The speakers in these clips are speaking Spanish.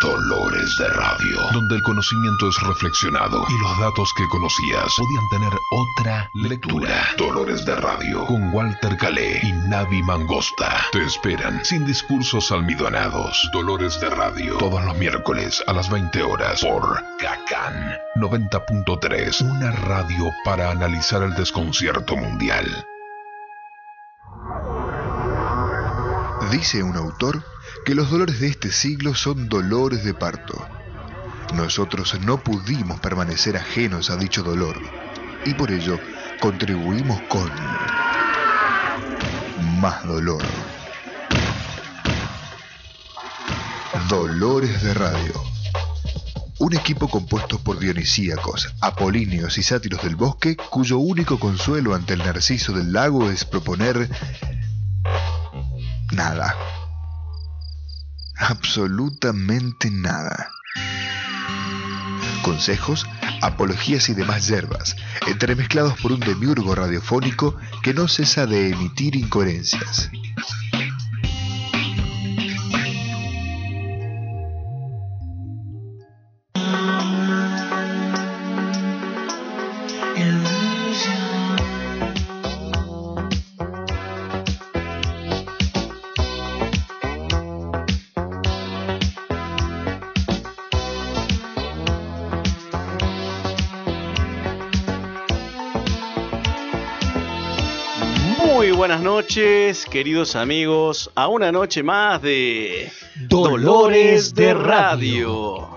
Dolores de Radio, donde el conocimiento es reflexionado y los datos que conocías podían tener otra lectura. Dolores de Radio, con Walter Calé y Navi Mangosta. Te esperan sin discursos almidonados. Dolores de Radio, todos los miércoles a las 20 horas por Cacan 90.3, una radio para analizar el desconcierto mundial. Dice un autor que los dolores de este siglo son dolores de parto. Nosotros no pudimos permanecer ajenos a dicho dolor y por ello contribuimos con más dolor. Dolores de Radio. Un equipo compuesto por dionisíacos, apolíneos y sátiros del bosque cuyo único consuelo ante el narciso del lago es proponer nada absolutamente nada. Consejos, apologías y demás yerbas, entremezclados por un demiurgo radiofónico que no cesa de emitir incoherencias. Noches, queridos amigos, a una noche más de Dolores de Radio.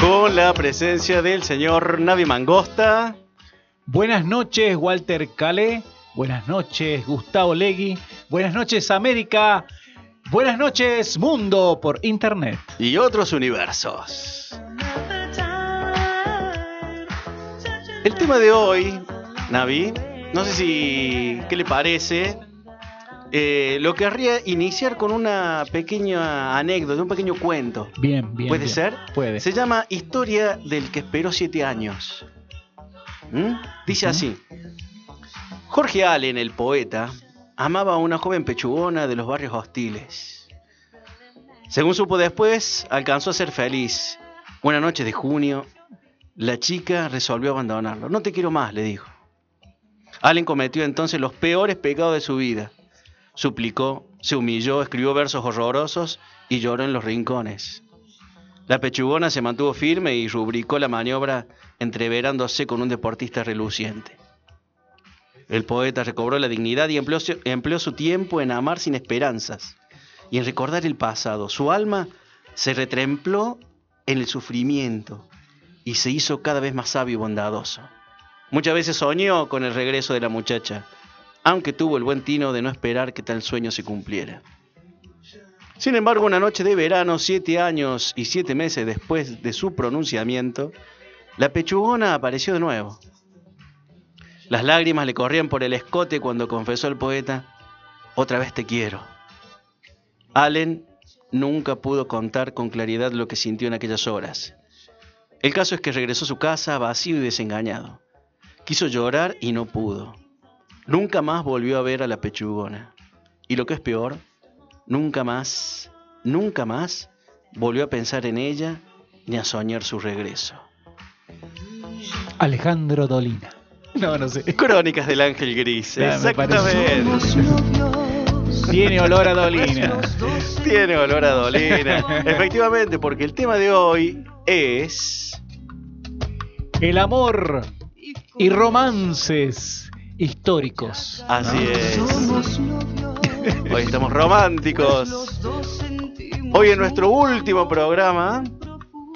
Con la presencia del señor Navi Mangosta. Buenas noches, Walter Calé. Buenas noches, Gustavo Legui. Buenas noches, América. Buenas noches, mundo por internet. Y otros universos. El tema de hoy Navi. No sé si. ¿Qué le parece? Eh, lo querría iniciar con una pequeña anécdota, un pequeño cuento. Bien, bien. ¿Puede ser? Puede. Se llama Historia del que esperó siete años. ¿Mm? Dice así: Jorge Allen, el poeta, amaba a una joven pechugona de los barrios hostiles. Según supo después, alcanzó a ser feliz. Una noche de junio, la chica resolvió abandonarlo. No te quiero más, le dijo. Allen cometió entonces los peores pecados de su vida. Suplicó, se humilló, escribió versos horrorosos y lloró en los rincones. La pechugona se mantuvo firme y rubricó la maniobra entreverándose con un deportista reluciente. El poeta recobró la dignidad y empleó, empleó, su tiempo en amar sin esperanzas y en recordar el pasado. Su alma se retrempló en el sufrimiento y se hizo cada vez más sabio y bondadoso. Muchas veces soñó con el regreso de la muchacha, aunque tuvo el buen tino de no esperar que tal sueño se cumpliera. Sin embargo, una noche de verano, siete años y siete meses después de su pronunciamiento, la pechugona apareció de nuevo. Las lágrimas le corrían por el escote cuando confesó el poeta, otra vez te quiero. Allen nunca pudo contar con claridad lo que sintió en aquellas horas. El caso es que regresó a su casa vacío y desengañado. Quiso llorar y no pudo. Nunca más volvió a ver a la pechugona. Y lo que es peor, nunca más, nunca más volvió a pensar en ella ni a soñar su regreso. Alejandro Dolina. No, no sé. Crónicas del Ángel Gris. Exactamente. Tiene olor a Dolina. Tiene olor a Dolina. Efectivamente, porque el tema de hoy es... El amor y romances históricos. Así es. Hoy estamos románticos. Hoy en nuestro último programa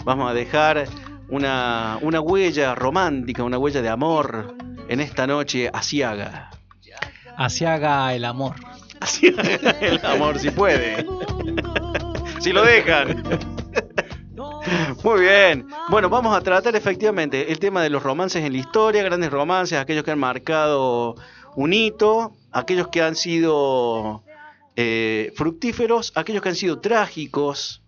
vamos a dejar una, una huella romántica, una huella de amor en esta noche asiaga. Asiaga el amor. Asiaga el amor, si puede. si lo dejan. Muy bien. Bueno, vamos a tratar efectivamente el tema de los romances en la historia, grandes romances, aquellos que han marcado un hito, aquellos que han sido eh, fructíferos, aquellos que han sido trágicos,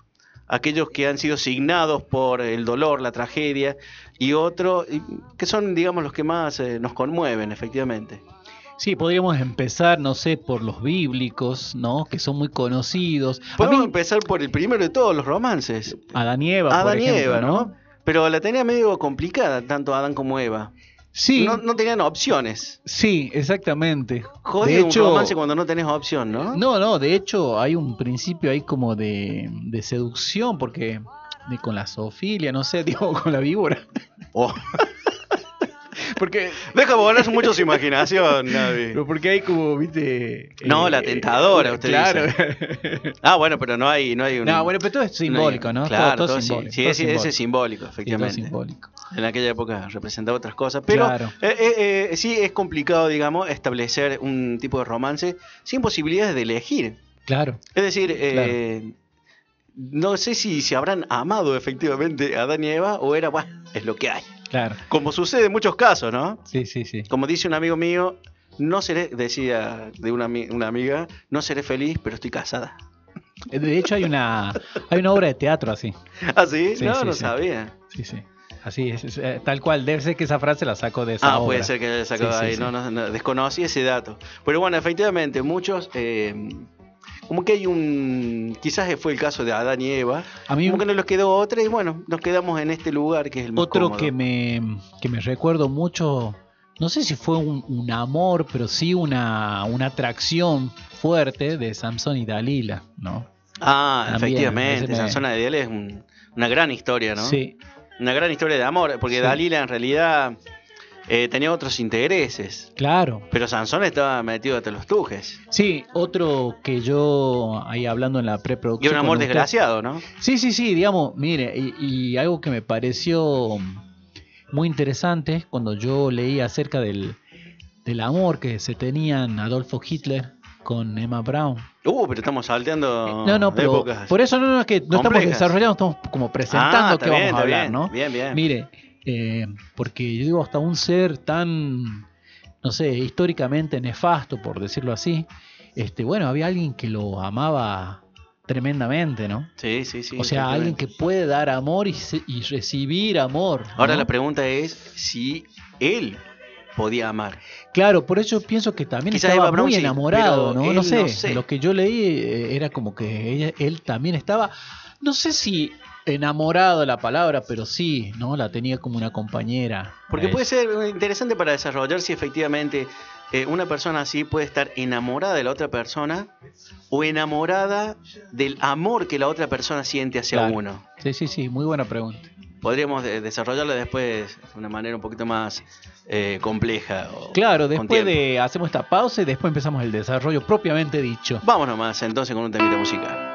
aquellos que han sido signados por el dolor, la tragedia, y otros que son, digamos, los que más eh, nos conmueven, efectivamente. Sí, podríamos empezar, no sé, por los bíblicos, ¿no? Que son muy conocidos. Podemos mí, empezar por el primero de todos los romances. Adán y Eva, por Adán y ejemplo, Eva, ¿no? Pero la tenía medio complicada, tanto Adán como Eva. Sí, No, no tenían opciones. sí, exactamente. Jodido de un hecho, romance cuando no tenés opción, ¿no? No, no, de hecho hay un principio ahí como de, de seducción, porque de, con la zoofilia, no sé, digo, con la víbora. Oh. Porque, Deja volar mucho su imaginación, Navi. pero porque hay como, viste... No, la tentadora, usted Claro. Ah, bueno, pero no hay, no hay un. no, bueno, pero todo es simbólico, ¿no? Claro, todo, todo todo es sí. simbólico. Sí, todo ese, ese es simbólico, Sí, todo es efectivamente. simbólico. En aquella época representaba otras cosas. Pero Claro. eh, eh, eh, sí es complicado, digamos, establecer un tipo de romance sin posibilidades de elegir. Claro. Es decir, eh, no sé si se habrán amado efectivamente a Adán y Eva o era, bueno, es lo que hay. Claro, Como sucede en muchos casos, ¿no? sí, sí, sí. Como dice un amigo mío, no seré, decía de una, ami- una amiga, no seré feliz, pero estoy casada. De hecho hay una hay una obra de teatro así. ¿Ah, sí? Sí, no, sí, no sí. sabía. Sí, sí. Así es, es, eh, tal cual. Debe ser que esa frase la sacó de esa Ah, obra. puede ser que haya sacado Sí, sí, ahí. No, no, no, desconocí ese dato. Pero bueno, efectivamente, muchos. eh, como que hay un. Quizás fue el caso de Adán y Eva. A mí Como que no les quedó otra y bueno, nos quedamos en este lugar que es el más otro cómodo. que me que me recuerdo mucho, no sé si fue un, un amor, pero sí una, una atracción fuerte de Samson y Dalila, ¿no? Ah, También, efectivamente. me- Sansona de Diel es un- una gran historia, ¿no? Sí, Una gran historia de amor, porque Sí. Dalila en realidad eh, tenía otros intereses. claro. Pero Sansón estaba metido hasta los tujes. Sí, otro que yo ahí hablando en la Y preproducción. un amor usted- desgraciado, ¿no? Sí, sí, sí, digamos, mire, y, y algo que me pareció muy interesante cuando yo leí acerca del, del amor que se tenían Adolfo Hitler con Emma Brown. Uh, pero estamos salteando No, no, de pero épocas. por eso no, no es que no estamos desarrollando, estamos como presentando Ah, bien, vamos a hablar, bien, ¿no? Bien, bien. Mire, eh, porque yo digo, hasta un ser tan, no sé, históricamente nefasto, por decirlo así, este, bueno, había alguien que lo amaba tremendamente, ¿no? Sí, sí, sí. o sea, alguien que puede dar amor y, se- y recibir amor. Ahora la pregunta es si él podía amar. Claro, por eso pienso que también Quizás estaba muy enamorado, ¿no? No sé, no sé. lo que yo leí eh, era como que ella- él también estaba, no sé si enamorado de la palabra, pero sí, ¿no? La tenía como una compañera. Porque puede ser interesante para desarrollar si efectivamente eh, una persona así puede estar enamorada de la otra persona o enamorada del amor que la otra persona siente hacia Claro. uno. Sí, sí, sí, muy buena pregunta. Podríamos de- desarrollarla después de una manera un poquito más eh, compleja. Claro, después de hacemos esta pausa y después empezamos el desarrollo propiamente dicho. Vamos nomás entonces con un temita musical.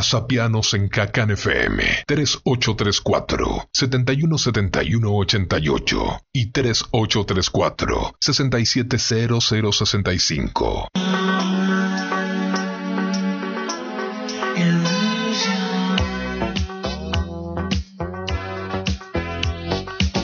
WhatsAppianos en Cacan FM 3834 717188 y 3834 670065.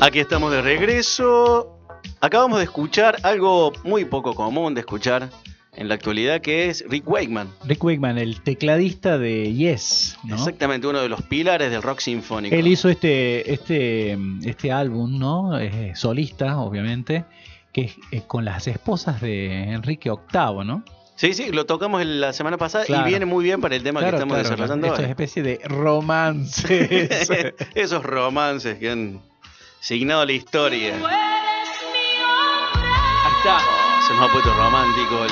Aquí estamos de regreso. Acabamos de escuchar algo muy poco común de escuchar en la actualidad, que es Rick Wakeman. Rick Wakeman, el tecladista de Yes. ¿no? Exactamente, uno de los pilares del rock sinfónico. Él hizo este, este, este álbum, ¿no? Es solista, obviamente, que es, con las esposas de Enrique VIII, ¿no? Sí, sí, lo tocamos la semana pasada y viene muy bien para el tema que estamos desarrollando. Esto es especie de romance. Esos romances que han signado la historia. Ahí está. Se nos ha puesto romántico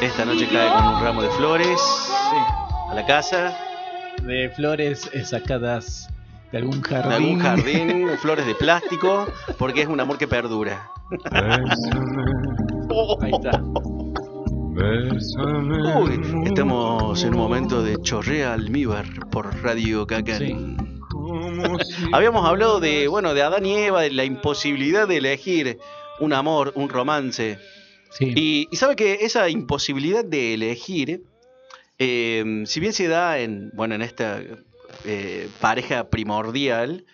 Esta noche cae con un ramo de flores a la casa. De flores sacadas de algún jardín. De algún jardín, flores de plástico, porque es un amor que perdura. Ahí está. Uy, estamos en un momento de chorrea almíbar por Radio Cacan. Habíamos hablado de, bueno, de Adán y Eva, de la imposibilidad de elegir un amor, un romance. Y, sabe que esa imposibilidad de elegir, eh, si bien se da en, bueno, en esta eh, pareja primordial,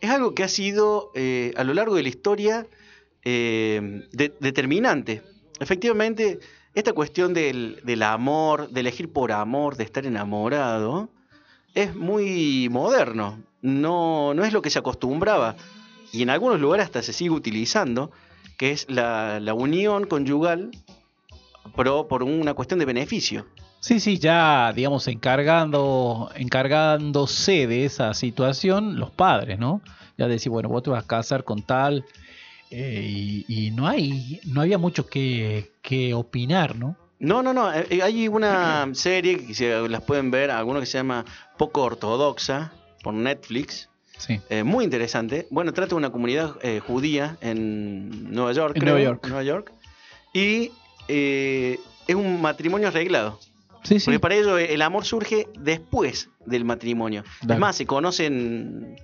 es algo que ha sido eh, a lo largo de la historia determinante. Efectivamente, esta cuestión del, del, amor, de elegir por amor, de estar enamorado, es muy moderno. No, no es lo que se acostumbraba. Y en algunos lugares hasta se sigue utilizando que es la, unión conyugal, pero por una cuestión de beneficio. Sí, sí, ya, digamos, encargando, encargándose de esa situación los padres, ¿no? Ya decir, bueno, vos te vas a casar con tal, eh, y, no hay, no había mucho que, que opinar, ¿no? No, no, no. Eh, hay una serie que se, las pueden ver, algunos que se llama Poco Ortodoxa por Netflix, eh, muy interesante. Bueno, trata de una comunidad eh, judía en Nueva York, Nueva York. Nueva York. Y eh, es un matrimonio arreglado. Sí, sí. Porque para ellos el amor surge después del matrimonio. Es más, se conocen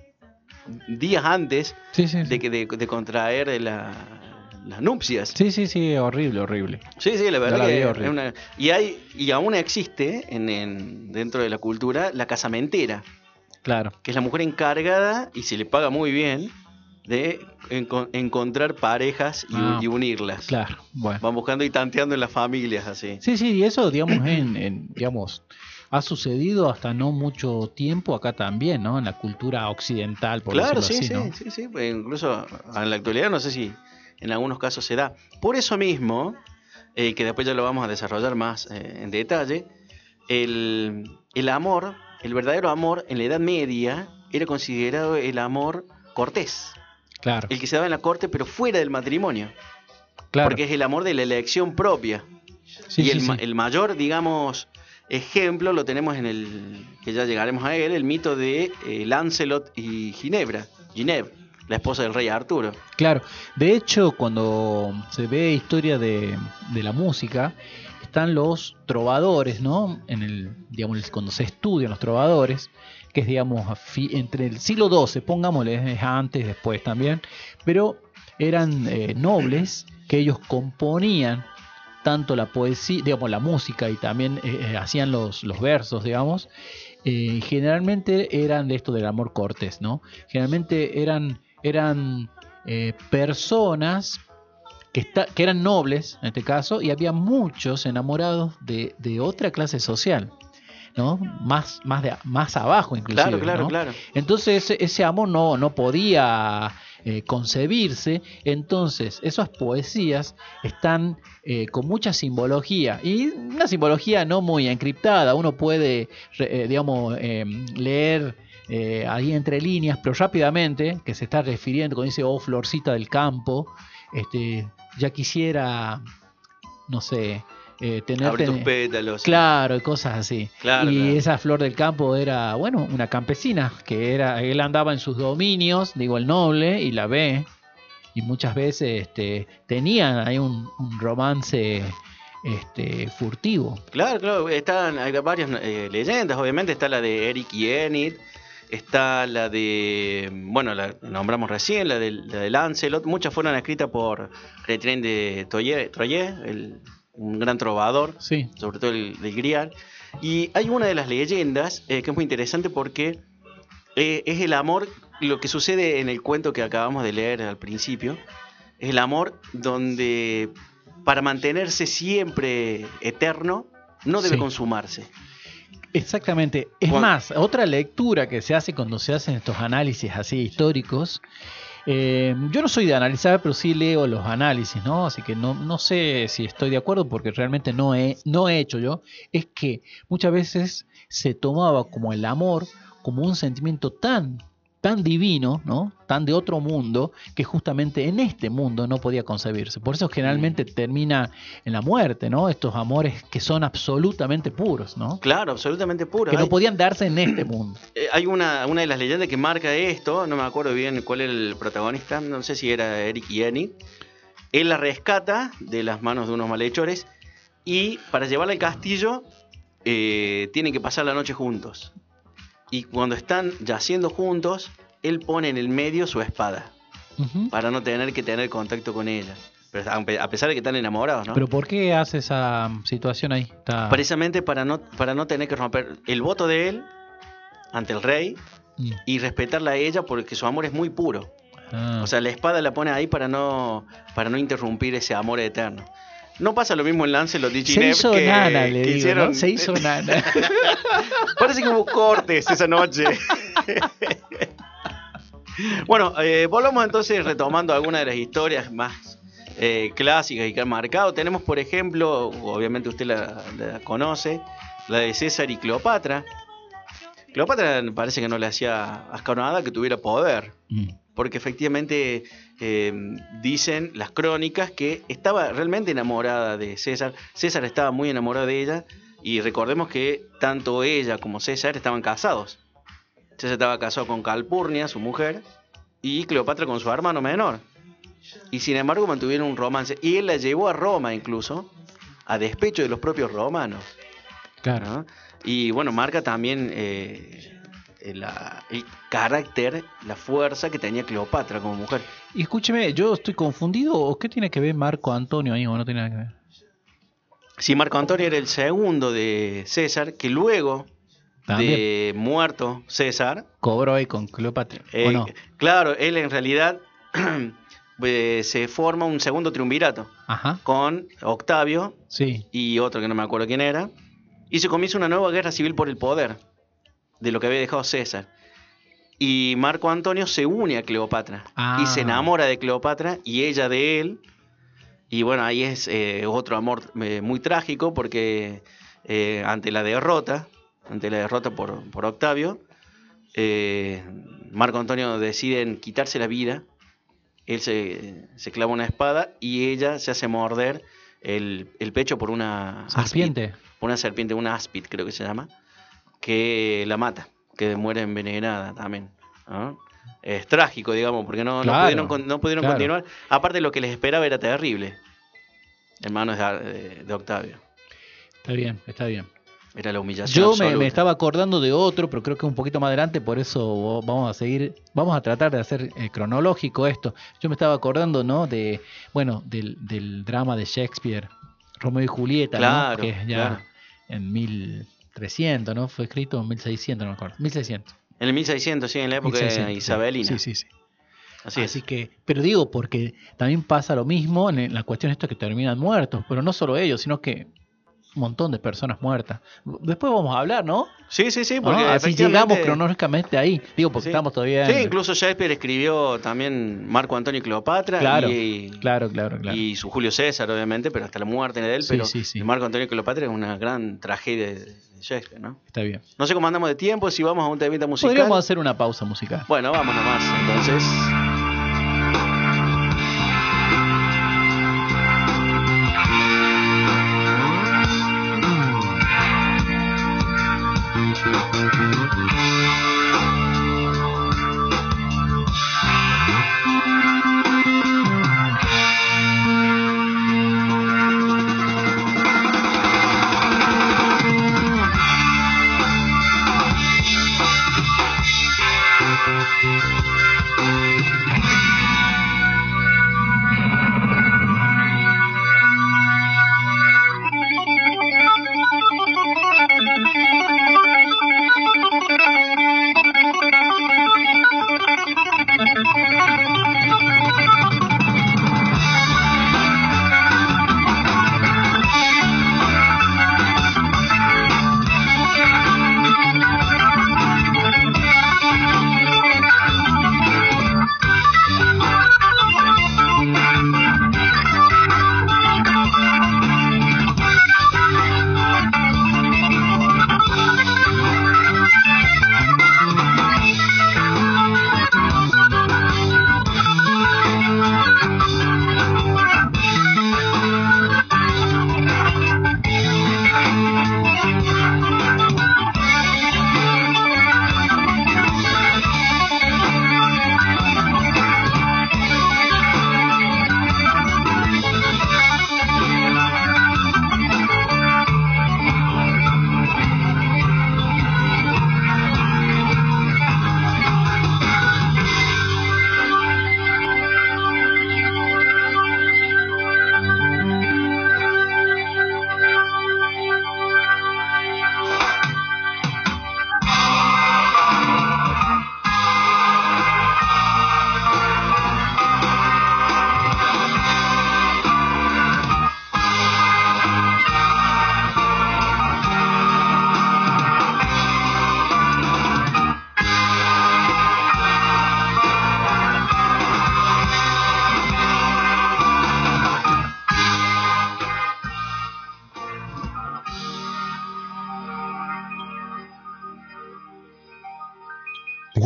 días antes De, que, de, contraer las nupcias. Sí, sí, sí, horrible, horrible. Sí, sí, la verdad que y hay y aún existe en, dentro de la cultura la casamentera. Claro. Que es la mujer encargada, y se le paga muy bien, de encontrar parejas ah, y, unirlas. Claro, bueno. Van buscando y tanteando en las familias así. Sí, sí, y eso, digamos, en, digamos, ha sucedido hasta no mucho tiempo acá también, ¿no? En la cultura occidental, por claro, sí, sí, sí, sí, pues incluso en la actualidad no sé si en algunos casos se da. Por eso mismo, eh, que después ya lo vamos a desarrollar más eh, en detalle, el, el amor el verdadero amor en la Edad Media era considerado el amor cortés. Claro. El que se daba en la corte, pero fuera del matrimonio. Claro. Porque es el amor de la elección propia. y el, mayor, digamos, ejemplo lo tenemos en el, que ya llegaremos a él, el mito de eh, Lancelot y Ginebra, Ginebra, la esposa del rey Arturo. Claro, de hecho, cuando se ve historia de, de la música, están los trovadores, ¿no? En el, digamos, cuando se estudian los trovadores, que es, digamos, entre el siglo XII, pongámosle, es antes, después también, pero eran eh, nobles que ellos componían tanto la poesía, digamos, la música y también eh, eh, hacían los, los, versos, digamos, generalmente eran de esto del amor cortés, ¿no? Generalmente eran, eran personas que, que eran nobles en este caso, y había muchos enamorados de, otra clase social. ¿no? Más, más, de, más abajo inclusive. Claro, claro, claro. Entonces ese, amor no, no podía eh, concebirse, entonces esas poesías están eh, con mucha simbología y una simbología no muy encriptada, uno puede, eh, digamos, leer ahí entre líneas, pero rápidamente, que se está refiriendo, cuando dice, oh, florcita del campo, este, ya quisiera, no sé, eh, tener... tus pétalos. Claro, y cosas así. y esa flor del campo era, bueno, una campesina, que era, él andaba en sus dominios, digo, el noble, y la ve, y muchas veces este, tenían ahí un, romance este, furtivo. Claro, claro, están, hay varias eh, leyendas, obviamente está la de Eric y Enid, está la de, bueno, la nombramos recién, la de, la de Lancelot, muchas fueron escritas por Retrien de Troyer, el, un gran trovador, Sí. sobre todo el del Grial, y hay una de las leyendas eh, que es muy interesante porque eh, es el amor, lo que sucede en el cuento que acabamos de leer al principio, es el amor donde para mantenerse siempre eterno no debe Sí. consumarse. Exactamente. Es más, otra lectura que se hace cuando se hacen estos análisis así históricos. eh, yo no soy de analizar, pero sí leo los análisis, ¿no? Así que no, no sé si estoy de acuerdo porque realmente no he, no he hecho yo. Es que muchas veces se tomaba como el amor como un sentimiento tan, tan divino, ¿no? Tan de otro mundo, que justamente en este mundo no podía concebirse. Por eso generalmente termina en la muerte, ¿no? Estos amores que son absolutamente puros, ¿no? Claro, absolutamente puro. que no podían darse en este mundo. Eh, hay una, una de las leyendas que marca esto, no me acuerdo bien cuál era el protagonista, no sé si era Eric y Enid. Él la rescata de las manos de unos malhechores y para llevarla al castillo eh, tienen que pasar la noche juntos. Y cuando están yaciendo juntos, él pone en el medio su espada para no tener que tener contacto con ella. Pero a pesar de que están enamorados, ¿no? Pero ¿por qué hace esa mm, situación ahí? Está... Precisamente para no, para no tener que romper el voto de él ante el rey Mm. y respetarla a ella porque su amor es muy puro. Ah. O sea, la espada la pone ahí para no, para no interrumpir ese amor eterno. No pasa lo mismo en Lancelot y se hizo que, nana, le que digo, hicieron- ¿no? Se hizo nana. Parece que hubo cortes esa noche. bueno, eh, volvamos entonces retomando algunas de las historias más eh, clásicas y que han marcado. Tenemos, por ejemplo, obviamente usted la, la conoce, la de César y Cleopatra. Cleopatra parece que no le hacía asco nada que tuviera poder. Mm. Porque efectivamente eh, dicen las crónicas que estaba realmente enamorada de César. César estaba muy enamorado de ella y recordemos que tanto ella como César estaban casados. César estaba casado con Calpurnia, su mujer, y Cleopatra con su hermano menor. Y sin embargo mantuvieron un romance. Y él la llevó a Roma incluso, a despecho de los propios romanos. Claro. ¿no? Y bueno, marca también eh, la- el carácter, la fuerza que tenía Cleopatra como mujer. Y escúcheme, yo estoy confundido. ¿O qué tiene que ver Marco Antonio ahí? ¿O no tiene nada que ver? Si Marco Antonio era el segundo de César, que luego También de muerto César, cobró ahí con Cleopatra. eh, ¿O no? claro, él en realidad eh, se forma un segundo triunvirato Ajá. con Octavio Sí. y otro que no me acuerdo quién era, y se comienza una nueva guerra civil por el poder de lo que había dejado César. Y Marco Antonio se une a Cleopatra Ah. y se enamora de Cleopatra y ella de él. Y bueno, ahí es eh, otro amor eh, muy trágico porque eh, ante la derrota, ante la derrota por, por Octavio, Marco Antonio deciden quitarse la vida. Él se, se clava una espada y ella se hace morder el, el pecho por una Serpiente. por una serpiente, una áspid creo que se llama, que la mata, que muere envenenada también. ¿no? Es trágico, digamos, porque no, pudieron, con- no pudieron claro. continuar. Aparte, lo que les esperaba era terrible en manos de, Octavio. Está bien, está bien. Era la humillación. Yo me, estaba acordando de otro, pero creo que un poquito más adelante, por eso vamos a seguir, vamos a tratar de hacer eh, cronológico esto. Yo me estaba acordando, ¿no? De, bueno, del, del drama de Shakespeare, Romeo y Julieta, ¿no? Que es ya claro. en 1300, ¿no? Fue escrito en 1600, no me acuerdo. 1600. En el 1600, sí, en la época 1600, de sí. Isabelina. Sí, sí, sí. Así es. Así que, pero digo, porque también pasa lo mismo en, en la cuestión esto que terminan muertos, pero no solo ellos, sino que un montón de personas muertas. Después vamos a hablar, ¿no? Sí, sí, sí, ¿No? porque Así efectivamente- llegamos cronológicamente ahí. Digo, porque Sí. estamos todavía. Sí, incluso Shakespeare escribió también Marco Antonio y Cleopatra Claro, y, Claro, claro, claro. y su Julio César, obviamente, pero hasta la muerte de él. Sí, pero sí, Marco Antonio y Cleopatra es una gran tragedia de de Shakespeare, ¿no? Está bien. No sé cómo andamos de tiempo, si vamos a un temita musical. Podríamos hacer una pausa musical. Bueno, vamos nomás, entonces.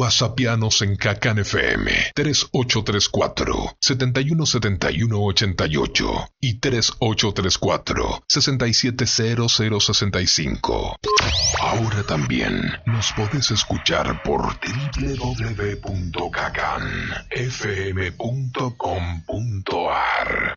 WhatsAppianos en Cacan FM 3834 717188 y 3834 670065. Ahora también nos podés escuchar por www.cacanfm.com.ar.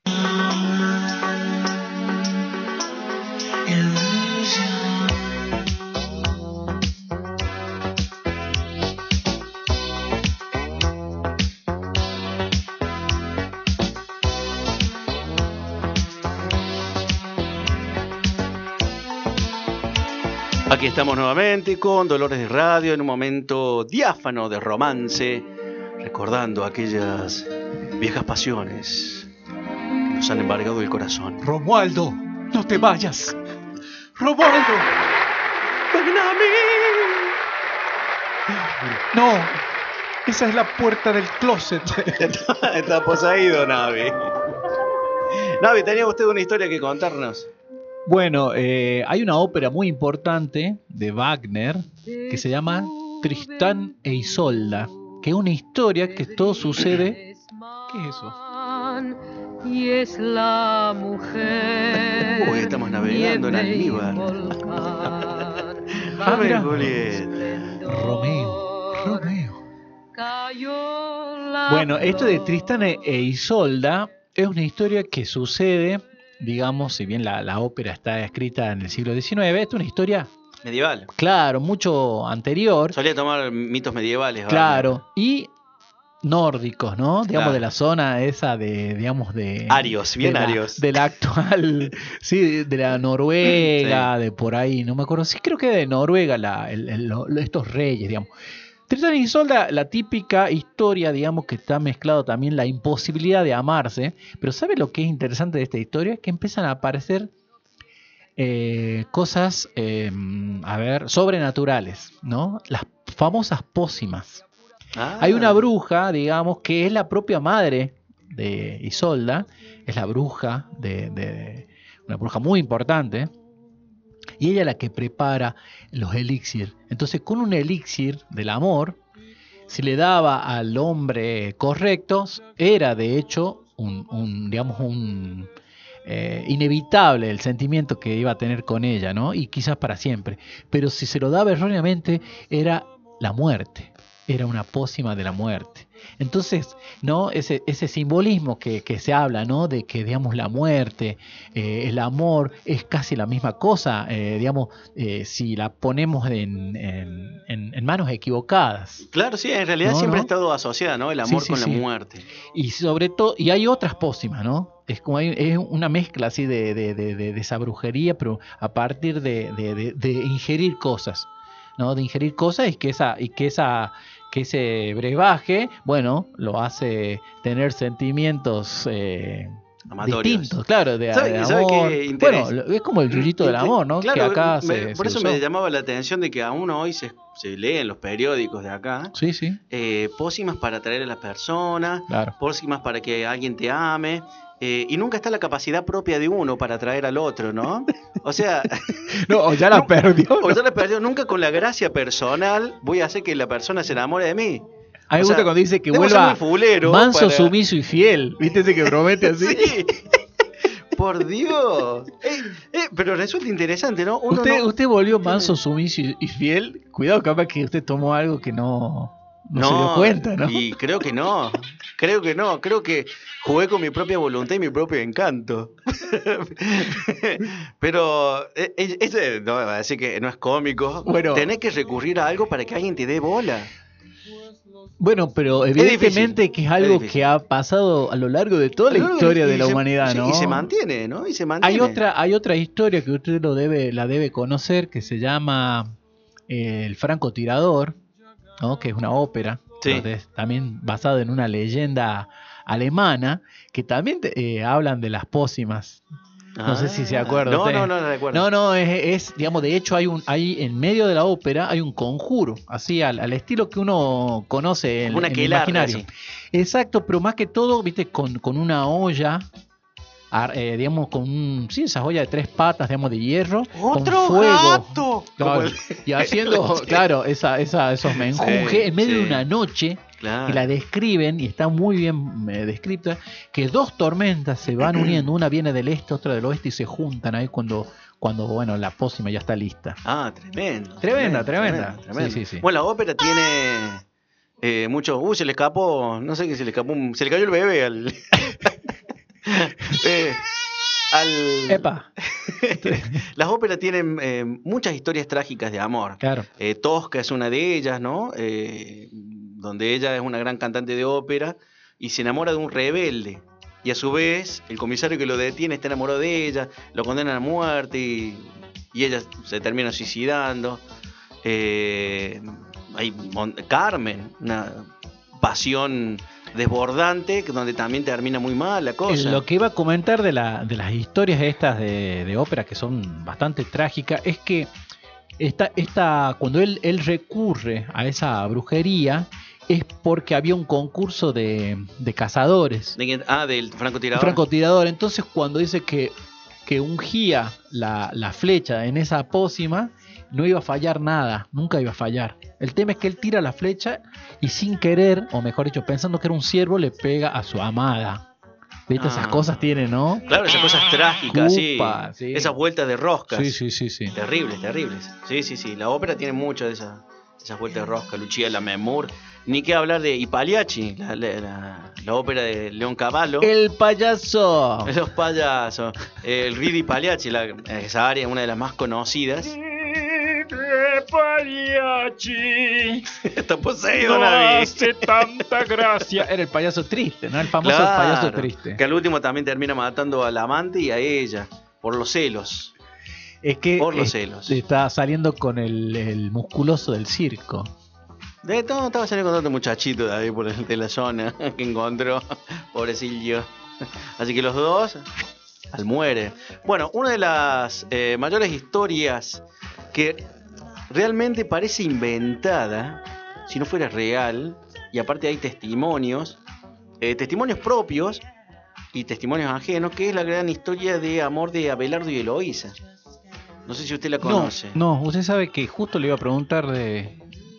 Aquí estamos nuevamente con Dolores de Radio en un momento diáfano de romance, recordando aquellas viejas pasiones que nos han embargado el corazón. Romualdo, no te vayas. Romualdo. No, esa es la puerta del closet. Está poseído, Navi. Navi, tenía usted una historia que contarnos. Bueno, eh, hay una ópera muy importante de Wagner que se llama Tristán e Isolda, que es una historia que todo sucede. ¿Qué es eso? Y es la mujer. Uy, estamos navegando en almíbar. Ah, Romeo y mira. Julieta. Romeo, Romeo. Bueno, esto de Tristán e e Isolda es una historia que sucede, digamos, si bien la, la ópera está escrita en el siglo XIX, es una historia, Medieval. claro, mucho anterior, Solía tomar mitos medievales. ¿vale? claro, y nórdicos, ¿no? Digamos, de la zona esa de, digamos, de... Arios, bien de la- arios. De la actual, sí, de la Noruega, de por ahí, no me acuerdo, sí creo que de Noruega, la, el- el- estos reyes, digamos. Tristán y Isolda, la típica historia, digamos, que está mezclado también la imposibilidad de amarse, pero ¿sabe lo que es interesante de esta historia? Que empiezan a aparecer eh, cosas, eh, a ver, sobrenaturales, ¿no? Las famosas pócimas. Ah. Hay una bruja, digamos, que es la propia madre de Isolda, es la bruja de, de- una bruja muy importante, y ella es la que prepara los elixir. Entonces, con un elixir del amor, si le daba al hombre correcto, era de hecho un, digamos, un eh, inevitable el sentimiento que iba a tener con ella, ¿no? Y quizás para siempre. Pero si se lo daba erróneamente, era la muerte. Era una pócima de la muerte. Entonces, ¿no? Ese, ese simbolismo que, que se habla, ¿no? De que, digamos, la muerte, eh, el amor, es casi la misma cosa, eh, digamos, eh, si la ponemos en, en- en- en manos equivocadas. Claro, sí, en realidad No, siempre no. ha estado asociada, ¿no? El amor sí, con sí. la muerte. Y sobre todo, y hay otras pócimas, ¿no? Es como hay, es una mezcla así de, de- de- de- esa brujería, pero a partir de, de- de- de ingerir cosas, ¿no? De ingerir cosas y que esa, y que esa, que ese brebaje, bueno, lo hace tener sentimientos eh, distintos, claro, de, ¿Sabe- de sabe qué amor. Bueno, es como el yuyito del amor, ¿no? Claro, que acá me- se, por se eso me llamaba la atención de que aún hoy se, se lee en los periódicos de acá Sí, sí, eh, pócimas para atraer a la persona, claro. pócimas para que alguien te ame. Eh, y nunca está la capacidad propia de uno para atraer al otro, ¿no? O sea, No, o ya la No, perdió. o yo le perdido nunca con la gracia personal voy a hacer que la persona se enamore de mí. A mí me gusta sea, cuando dice que vuelva manso, para- sumiso y fiel. ¿Viste ese que promete así? Sí. Por Dios. Eh, eh, pero resulta interesante, ¿no? Uno ¿Usted, no- usted volvió manso, sumiso y, y fiel. Cuidado, capaz que usted tomó algo que no, no, se dio cuenta, ¿no? Y creo que no. Creo que no. Creo que jugué con mi propia voluntad y mi propio encanto. Pero eh, eh, ese no va a decir que no es cómico. Bueno. Tenés que recurrir a algo para que alguien te dé bola. Bueno, pero difícil, evidentemente que es algo es que ha pasado a lo largo de toda la No, historia de la se- humanidad, ¿no? Y se mantiene, ¿no? Y se mantiene. Hay otra, hay otra historia que usted lo debe, la debe conocer que se llama eh, El francotirador, ¿no? que es una ópera, Sí. donde es también basada en una leyenda alemana, que también eh, hablan de las pócimas. No sé si se acuerda Ah, No, usted. no, no, no recuerdo. No, no, es, es, digamos, de hecho hay un, hay en medio de la ópera hay un conjuro, así al, al estilo que uno conoce en, una en el imaginario. así. Exacto, pero más que todo, viste, con, con una olla eh, digamos, con un- sí, esa joya de tres patas, digamos, de hierro, ¡Otro con fuego. gato! Claro, Como el- y haciendo, claro, esa, esa, esos menjunjes en medio sí. de una noche Claro. y la describen y está muy bien eh, descrita que dos tormentas se van uniendo una viene del este otra del oeste y se juntan ahí cuando cuando bueno la pócima ya está lista Ah, tremendo. Tremenda, tremenda. tremenda. Sí, sí, sí. Bueno, la ópera tiene eh, muchos. Uy, se le escapó. No sé qué se le escapó. un- Se le cayó el bebé al. Eh, al epa Las óperas tienen eh, muchas historias trágicas de amor. claro Eh, Tosca es una de ellas, ¿no? Eh, donde ella es una gran cantante de ópera y se enamora de un rebelde. Y a su vez, el comisario que lo detiene está enamorado de ella, lo condenan a muerte y, y ella se termina suicidando. Hay Carmen, una pasión desbordante, donde también termina muy mal la cosa. lo que iba a comentar de, la, de las historias estas de, de ópera que son bastante trágicas es que esta, esta, cuando él, él recurre a esa brujería es porque había un concurso de, de cazadores. Ah, del francotirador. francotirador. Entonces, cuando dice que, que ungía la, la flecha en esa pócima, no iba a fallar nada, nunca iba a fallar. El tema es que él tira la flecha y sin querer, o mejor dicho, pensando que era un ciervo, le pega a su amada. ¿Viste? Esas Ah. cosas tiene, ¿no? Claro, esas cosas trágicas, sí. Upa, sí. Esas vueltas de roscas. Sí, sí, sí, sí. Terribles, terribles. Sí, sí, sí. La ópera tiene muchas de esas, esas vueltas de rosca. Lucia Lammermoor. Ni que hablar de Ipaliachi, la, la- la- la ópera de León Cavallo. El payaso. Los payasos. El Ridi Pagliacci, la, esa área es una de las más conocidas. Está poseído, Navi. tanta gracia. Era el payaso triste, ¿no? El famoso Claro, payaso triste. Que al último también termina matando al amante y a ella. Por los celos. Es que Por los celos. está saliendo con el, el musculoso del circo. De todo, estaba saliendo con otro muchachito de ahí por el, de la zona que encontró. Pobrecillo. Así que los dos al muere. Bueno, una de las eh, mayores historias que realmente parece inventada, si no fuera real, y aparte hay testimonios, eh, testimonios propios y testimonios ajenos, que es la gran historia de amor de Abelardo y Eloísa. No sé si usted la conoce. No, no, usted sabe que justo le iba a preguntar de,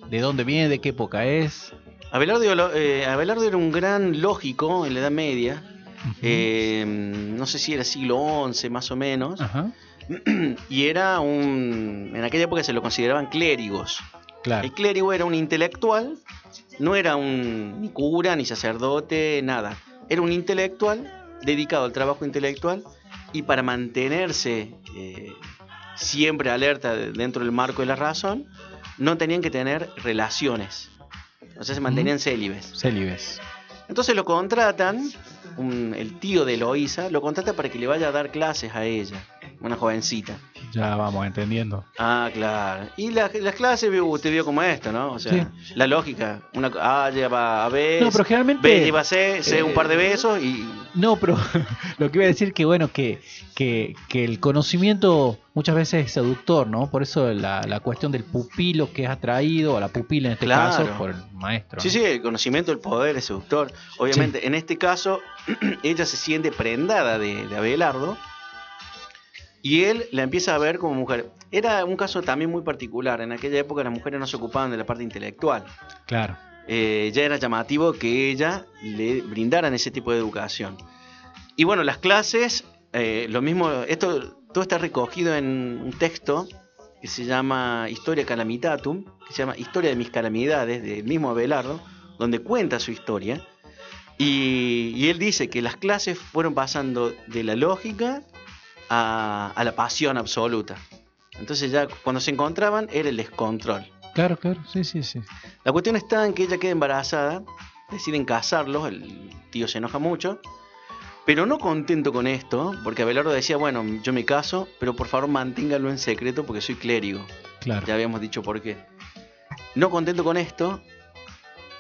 de dónde viene, de qué época es. Abelardo, eh, Abelardo era un gran lógico en la Edad Media. Eh, no sé si era siglo XI más o menos. Y era un. En aquella época se lo consideraban clérigos. claro. El clérigo era un intelectual, no era un ni cura, ni sacerdote, nada. Era un intelectual dedicado al trabajo intelectual y para mantenerse eh, siempre alerta de- dentro del marco de la razón, no tenían que tener relaciones. O sea, se mantenían célibes. Célibes. Entonces lo contratan, un- el tío de Eloísa, lo contrata para que le vaya a dar clases a ella, una jovencita. Ya vamos entendiendo. Ah, claro. Y la- las clases, usted vio como esto, ¿no? O sea, la lógica. Una, A lleva a B, No, pero generalmente. B lleva a C, C un eh, par de besos y... No, pero lo que iba a decir que bueno, que, que, que el conocimiento muchas veces es seductor, ¿no? Por eso la, la cuestión del pupilo que es atraído, o la pupila en este Claro. caso, por el maestro. Sí, ¿no? sí, el conocimiento del poder es seductor. Obviamente, en este caso, ella se siente prendada de, de Abelardo y él la empieza a ver como mujer. Era un caso también muy particular. En aquella época las mujeres no se ocupaban de la parte intelectual. Claro. eh, ya era llamativo que ella le brindaran ese tipo de educación. Y bueno, las clases, eh, lo mismo, esto todo está recogido en un texto que se llama Historia Calamitatum, que se llama Historia de mis calamidades, del mismo Abelardo, donde cuenta su historia. Y, y él dice que las clases fueron pasando de la lógica a, a la pasión absoluta. Entonces ya cuando se encontraban era el descontrol. Claro, claro, sí, sí, sí. La cuestión está en que ella queda embarazada, deciden casarlos, el tío se enoja mucho, pero no contento con esto, porque Abelardo decía, bueno, yo me caso, pero por favor manténgalo en secreto porque soy clérigo. Claro. Ya habíamos dicho por qué. No contento con esto,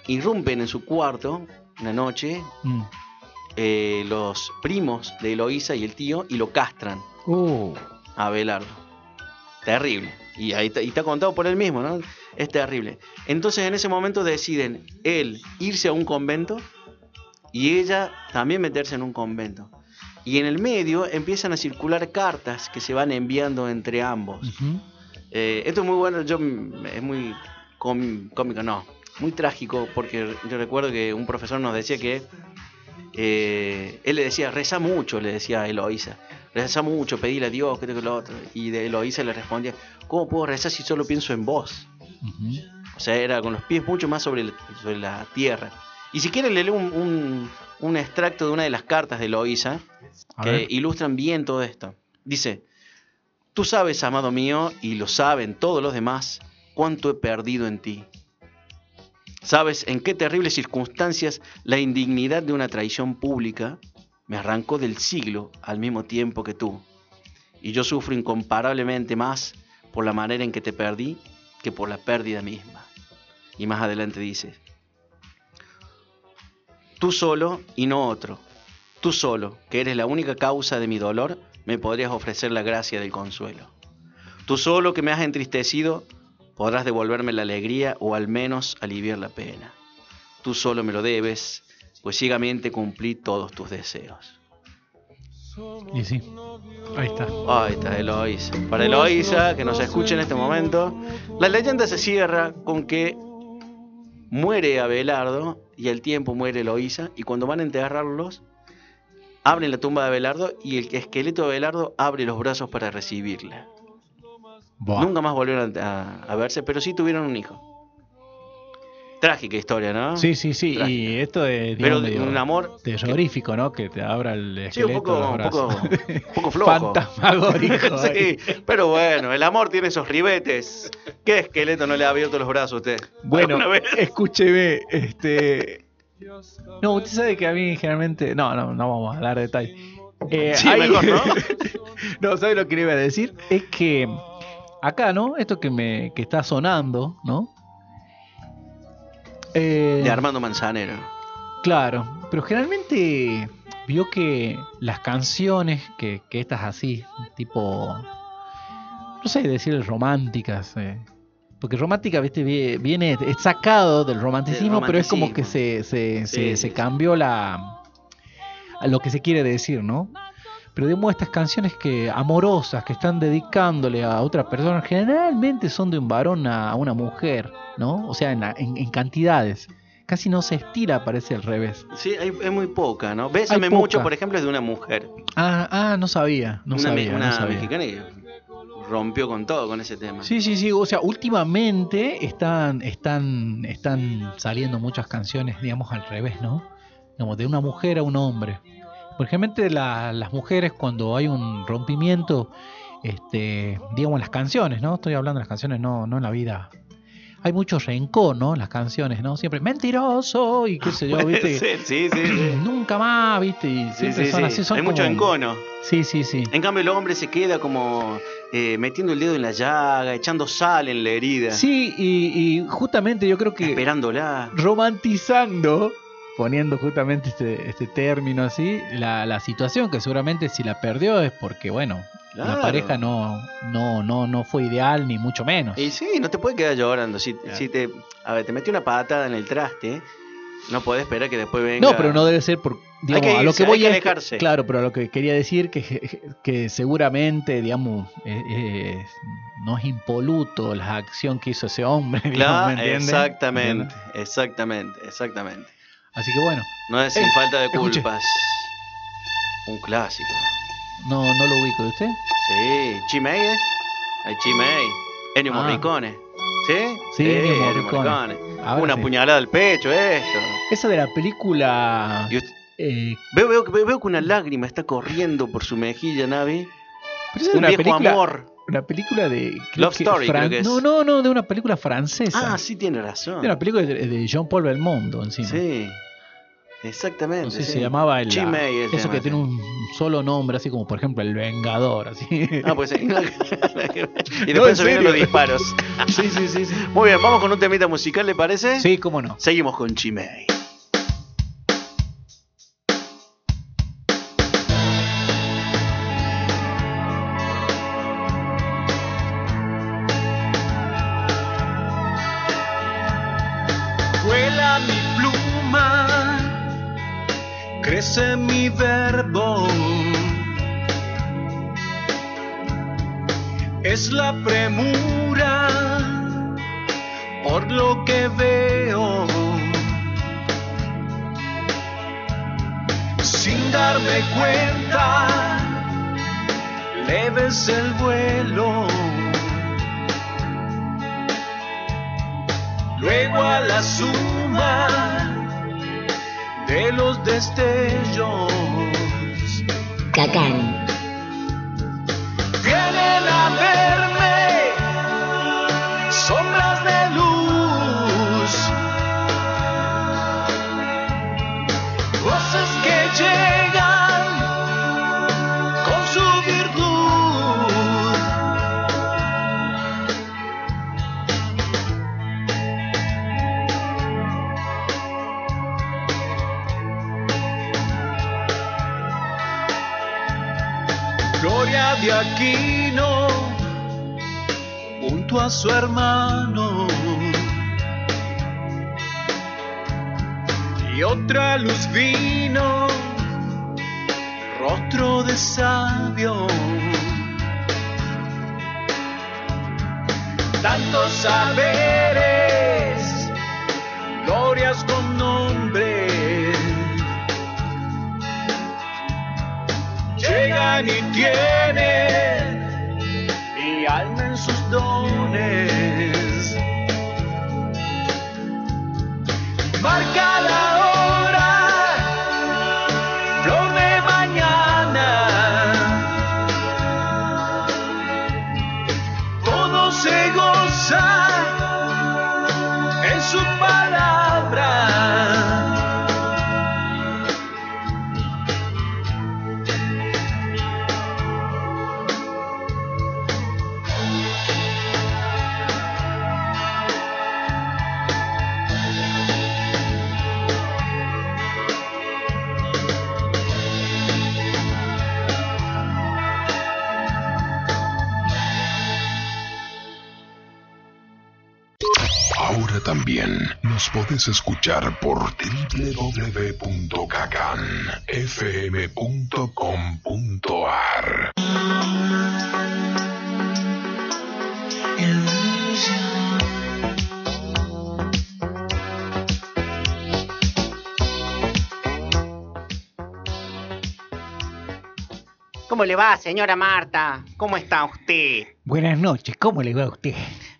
irrumpen en su cuarto una noche Mm. Eh, los primos de Eloísa y el tío y lo castran Uh, a Abelardo. Terrible. Y ahí está, y está contado por él mismo, ¿no? Es terrible. Entonces en ese momento deciden él irse a un convento y ella también meterse en un convento. Y en el medio empiezan a circular cartas que se van enviando entre ambos. Eh, esto es muy bueno, yo es muy cómico, no, muy trágico, porque yo recuerdo que un profesor nos decía que eh, él le decía, reza mucho, le decía a Eloísa, reza mucho, pedile a Dios, que esto, que lo otro. Y de Eloísa le respondía, ¿cómo puedo rezar si solo pienso en vos? O sea, era con los pies mucho más sobre, el- sobre la tierra. Y si quieren, le leo un, un- un extracto de una de las cartas de Eloísa que ver. ilustran bien todo esto. Dice, tú sabes, amado mío, y lo saben todos los demás, cuánto he perdido en ti. Sabes en qué terribles circunstancias la indignidad de una traición pública me arrancó del siglo al mismo tiempo que tú. Y yo sufro incomparablemente más por la manera en que te perdí que por la pérdida misma. Y más adelante dice, tú solo y no otro, tú solo, que eres la única causa de mi dolor, me podrías ofrecer la gracia del consuelo. Tú solo que me has entristecido, podrás devolverme la alegría o al menos aliviar la pena. Tú solo me lo debes, pues ciegamente cumplí todos tus deseos. Y sí, ahí está. Ahí está Eloísa. Para Eloísa, que nos escuche en este momento, la leyenda se cierra con que muere Abelardo y al tiempo muere Eloísa y cuando van a enterrarlos, abren la tumba de Abelardo y el esqueleto de Abelardo abre los brazos para recibirla. Buah. Nunca más volvieron a, a verse, pero sí tuvieron un hijo. Trágica historia, ¿no? Sí, sí, sí. Trágica. Y esto es Pero digamos, de medio un amor terrorífico, ¿no? Que te abra el Sí, un esqueleto. poco, los un poco, un poco flojo. Fantasmagórico. sí, pero bueno, el amor tiene esos ribetes. ¿Qué esqueleto no le ha abierto los brazos a usted? Bueno, escúcheme, este. No, usted sabe que a mí generalmente. No, no, no vamos a dar detalles. Eh, Sí, hay- mejor, ¿no? no, ¿sabe lo que le iba a decir? Es que acá, ¿no? Esto que me que está sonando, ¿no? Eh, De Armando Manzanero. Claro, pero generalmente vio que las canciones que, que estas así, tipo, no sé decir románticas, eh, porque romántica, viste, vie- viene, es sacado del romanticismo, pero es como que se, se, Sí, se, sí, se cambió la a lo que se quiere decir, ¿no? Pero digamos estas canciones que amorosas que están dedicándole a otra persona, generalmente son de un varón a una mujer, ¿no? O sea, en, la- en- en cantidades. Casi no se estira, parece al revés. Sí, hay, es muy poca, ¿no? Bésame poca. mucho, por ejemplo, es de una mujer. Ah, ah, no sabía, no una sabía, una no sabía. mexicana que rompió con todo con ese tema. Sí, sí, sí, o sea, últimamente están, están, están saliendo muchas canciones, digamos, al revés, ¿no? Digamos, de una mujer a un hombre. Porque la- las mujeres cuando hay un rompimiento, este, digamos, en las canciones, ¿no? Estoy hablando de las canciones, no, no en la vida. Hay mucho rencor, ¿no? En las canciones, ¿no? Siempre mentiroso y qué sé yo, ¿viste? sí, sí, sí. Nunca más, ¿viste? Y siempre sí, son sí. así, son Hay mucho como- encono. Sí, sí, sí. En cambio, el hombre se queda como eh, metiendo el dedo en la llaga, echando sal en la herida, Sí, y, y justamente yo creo que esperándola. romantizando, poniendo justamente este, este término así, la, la situación que seguramente si la perdió es porque, bueno, la pareja no, no, no, no fue ideal ni mucho menos. Y sí, no te puedes quedar llorando. Si, Claro. si te, a ver, te metió una patada en el traste, no podés esperar que después venga. No, pero no debe ser por digamos, que a lo que voy hay que es claro, pero a lo que quería decir que, que seguramente, digamos, eh, eh, no es impoluto la acción que hizo ese hombre, digamos, Claro, exactamente, exactamente, exactamente. Así que bueno, No es sin Eh, falta de culpas. Un clásico. no, no lo ubico de usted. Sí, Chimay, ¿eh? Hay Chimay. Ennio Ah. Morricone. ¿Sí? Sí, Ennio Morricone. Una sí. puñalada al pecho, esto. Esa de la película Y usted- eh, veo, veo, veo, que una lágrima está corriendo por su mejilla, Navi. pero esa es Un una viejo película, amor. Una película de Love Story, creo que es. No, no, no, de una película francesa. Ah, sí, tiene razón. De una película de, de Jean-Paul Belmondo encima. Sí, exactamente. No sé sí. se llamaba el, Chimay el eso tema, que sí. tiene un solo nombre, así como por ejemplo El Vengador, así. Ah, pues sí. y después se vienen los disparos. sí, sí, sí, sí. Muy bien, vamos con un temita musical, ¿le parece? Sí, cómo no. Seguimos con Chimay. La premura por lo que veo. Sin darme cuenta, leves el vuelo. Luego a la suma de los destellos. A su hermano. Y otra luz vino rostro de sabio. Tantos saberes glorias con nombre. Llegan y tienen mi alma en sus মনে Ahora también nos podés escuchar por www.cacanfm.com.ar. ¿Cómo le va, señora Marta? ¿Cómo está usted? Buenas noches, ¿cómo le va a usted?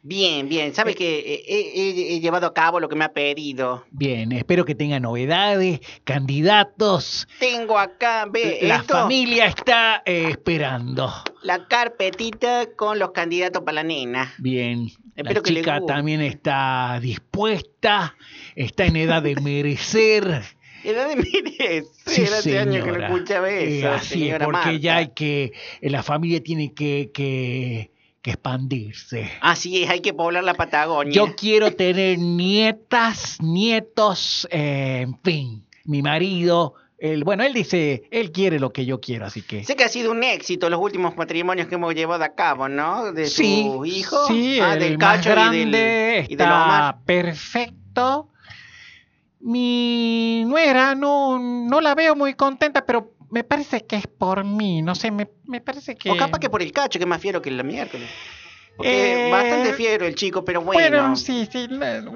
Bien, bien. ¿Sabe que eh, he, he- he llevado a cabo lo que me ha pedido? Bien, espero que tenga novedades, candidatos. Tengo acá, ve, La esto, familia está eh, esperando. la carpetita con los candidatos para la nena. Bien, Espero la que chica también está dispuesta, está en edad de merecer. Era de mire, Sí, hace años que señora. escuchaba Eh, eso, así es, señora porque Marta. ya hay que, eh, la familia tiene que, que, que expandirse. Así es, hay que poblar la Patagonia. Yo quiero tener nietas, nietos, eh, en fin, mi marido, él, bueno, él dice, él quiere lo que yo quiero, así que... Sé que ha sido un éxito los últimos matrimonios que hemos llevado a cabo, ¿no? De Sí, tu hijo, sí, ah, el del más Cacho y grande y del está Omar. perfecto. Mi nuera no, no la veo muy contenta, pero me parece que es por mí, no sé, me, me parece que... O capaz que por el Cacho, que es más fiero que la miércoles. Porque Eh, bastante fiero el chico, pero bueno. Bueno, sí, sí, bueno.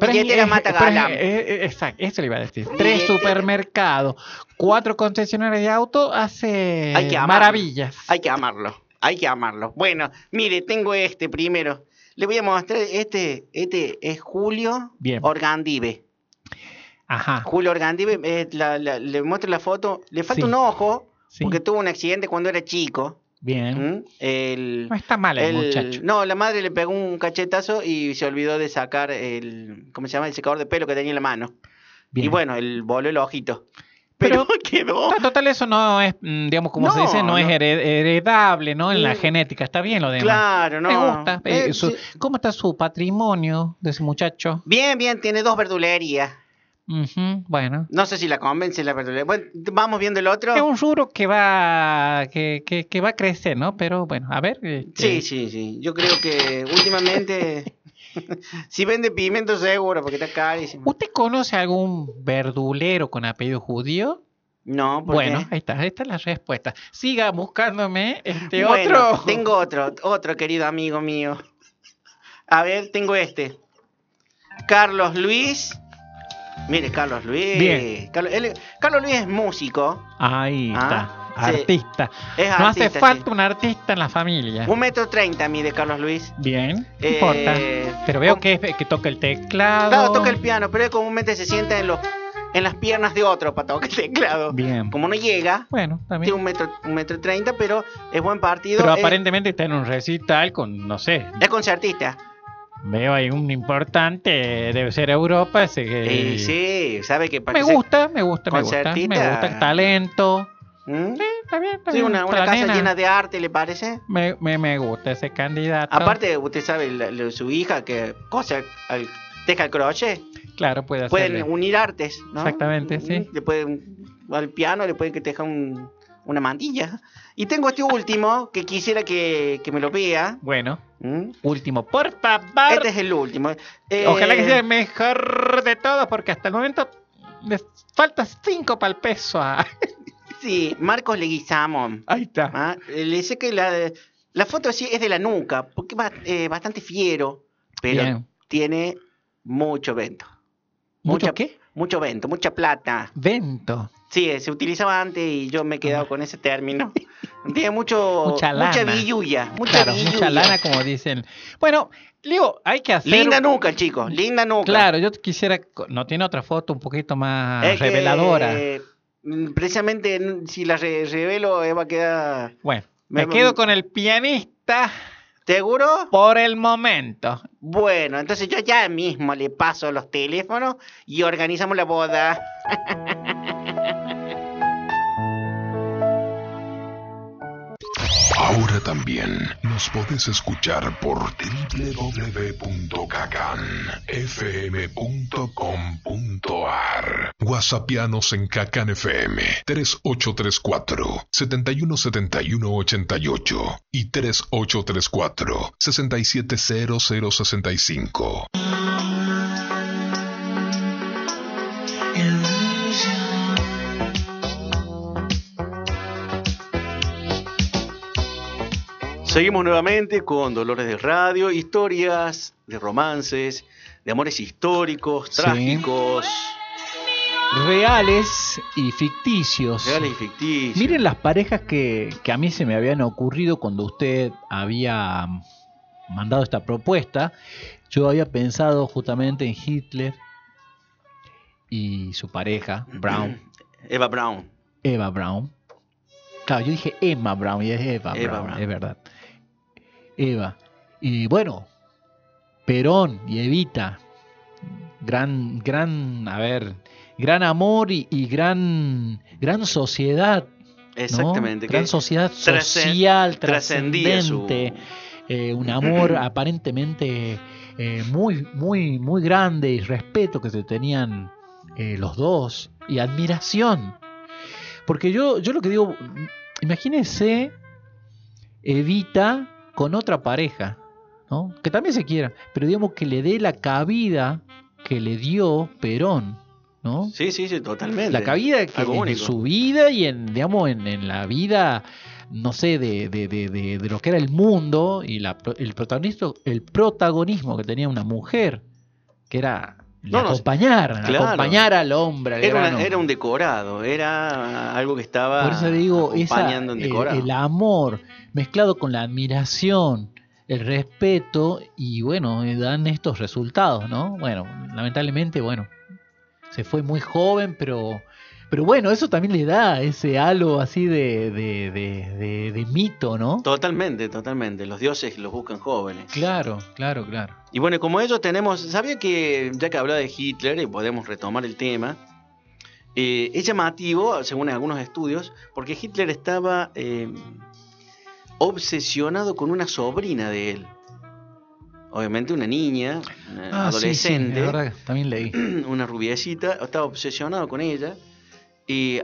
Billetera es- mata es- galán. eh, eh, exacto, eso le iba a decir. Tres supermercados, cuatro concesionarios de auto, hace Hay que amarlo. maravillas. Hay que amarlo, hay que amarlo. Bueno, mire, tengo este primero. Le voy a mostrar, este, este es Julio Bien. Organdive. Ajá. Julio Organdive, eh, la- la- le muestro la foto. Le falta Sí. un ojo, Sí. porque tuvo un accidente cuando era chico. Bien. ¿Mm? El, No está mal el, el- muchacho. no, la madre le pegó un cachetazo y se olvidó de sacar el, ¿cómo se llama? El secador de pelo que tenía en la mano. Bien. Y bueno, el voló el ojito. Pero- Pero, quedó. Total, eso no es, mm, digamos, como se dice, no, es no. heredable, ¿no? En la Mm. genética, está bien lo demás. Claro, no. Me gusta. Eh, Eh, su- sí. ¿Cómo está su patrimonio de ese muchacho? Bien, bien, tiene dos verdulerías. Bueno. No sé si la convence la verdulería. Bueno, vamos viendo el otro. Es un rubro que va, que, que, que va a crecer, ¿no? Pero bueno, a ver. este, Sí, sí, sí. Yo creo que últimamente. si vende pimiento seguro, porque está carísimo. ¿Usted conoce algún verdulero con apellido judío? No, porque... Bueno, ahí está, ahí está la respuesta. Siga buscándome este Bueno, otro. tengo otro, otro querido amigo mío. A ver, tengo este. Carlos Luis. Mire, Carlos Luis. Bien. Carlos, él- Carlos Luis es músico. Ahí Ah, está, sí. artista. Es no hace artista, falta sí. un artista en la familia. Un metro treinta mide Carlos Luis. Bien, no Eh, importa. Pero veo con- que, que toca el teclado. Claro, toca el piano, pero él comúnmente se sienta en, los, en las piernas de otro para tocar el teclado. Bien. Como no llega, Bueno, tiene también. un metro, un metro treinta, pero es buen partido. Pero es- aparentemente está en un recital con, no sé, es concertista. Veo ahí un importante, debe ser Europa, ese que... Y sí, sabe que para Me que gusta, me gusta, me gusta, me gusta el talento. ¿Mm? Sí, está bien, está Sí, bien. una, casa nena. llena de arte, ¿le parece? Me, me, me gusta ese candidato. Aparte, usted sabe, la- la- su hija que cosa al, teja el crochet, claro, puede pueden hacerle. unir artes, ¿no? Exactamente, sí. Le pueden, al piano le pueden que teja un- una mantilla. Y tengo este último que quisiera que, que me lo vea. Bueno, ¿Mm? último, por favor. Este es el último. Eh, Ojalá que sea el mejor de todos, porque hasta el momento le falta 5 para el peso. a- Sí, Marcos Leguizamón. Ahí está. Ah, eh, Le sé que la, la foto sí es de la nuca, porque es eh, bastante fiero, pero Bien. tiene mucho vento. ¿Mucho mucha- qué? Mucho vento, mucha plata. Vento. Sí, se utilizaba antes y yo me he quedado con ese término. Tiene mucho, Mucha mucha lana. billulla. Mucha claro, mucha lana, como dicen. Bueno, digo, hay que hacer. Linda nuca, chicos, linda nuca. Claro, yo quisiera. No tiene otra foto un poquito más Es reveladora. mm, precisamente si la re- revelo eh, va a quedar... Bueno, me- me quedo con el pianista ¿Seguro? por el momento. Bueno, entonces yo ya mismo le paso los teléfonos y organizamos la boda. Ahora también nos podés escuchar por www.cacanfm.com.ar Whatsappianos en Cacan FM 3834 717188 y 3834 670065. Seguimos nuevamente con Dolores de Radio, historias de romances, de amores históricos, Sí. trágicos, Reales y ficticios. reales y ficticios. Miren las parejas que, que a mí se me habían ocurrido cuando usted había mandado esta propuesta. Yo había pensado justamente en Hitler y su pareja, Brown, Eva Brown. Eva Brown. Claro, yo dije Emma Brown y es Eva, Eva Brown, Brown. es verdad. Eva. Y bueno, Perón y Evita. Gran, gran, a ver, gran amor y, y gran, gran sociedad. ¿no? Exactamente. Gran sociedad social, su- trascendente. eh, un amor aparentemente eh, muy, muy, muy grande y respeto que se tenían eh, los dos y admiración. Porque yo, yo lo que digo, imagínense Evita con otra pareja, ¿no? Que también se quiera, pero digamos que le dé la cabida que le dio Perón, ¿no? Sí, sí, sí, totalmente. La cabida que Algo en único. su vida y en, digamos, en, en la vida, no sé, de, de, de, de- lo que era el mundo y la, el, protagonismo, el protagonismo que tenía una mujer, que era No, acompañar, claro. acompañar al hombre. al Era, una- un decorado, era algo que estaba Por eso digo, esa, acompañando un el, decorado. el amor mezclado con la admiración, el respeto y bueno, eh, dan estos resultados, ¿no? Bueno, lamentablemente, bueno, se fue muy joven, pero, pero bueno, eso también le da ese halo así de, de, de, de- de mito, ¿no? Totalmente, totalmente. Los dioses los buscan jóvenes. Claro, claro, claro. Y bueno, como ellos tenemos, sabía que ya que hablaba de Hitler y podemos retomar el tema, eh, es llamativo, según algunos estudios, porque Hitler estaba eh, obsesionado con una sobrina de él. Obviamente una niña, una Ah, sí, sí, adolescente, también leí. una rubiecita, estaba obsesionado con ella,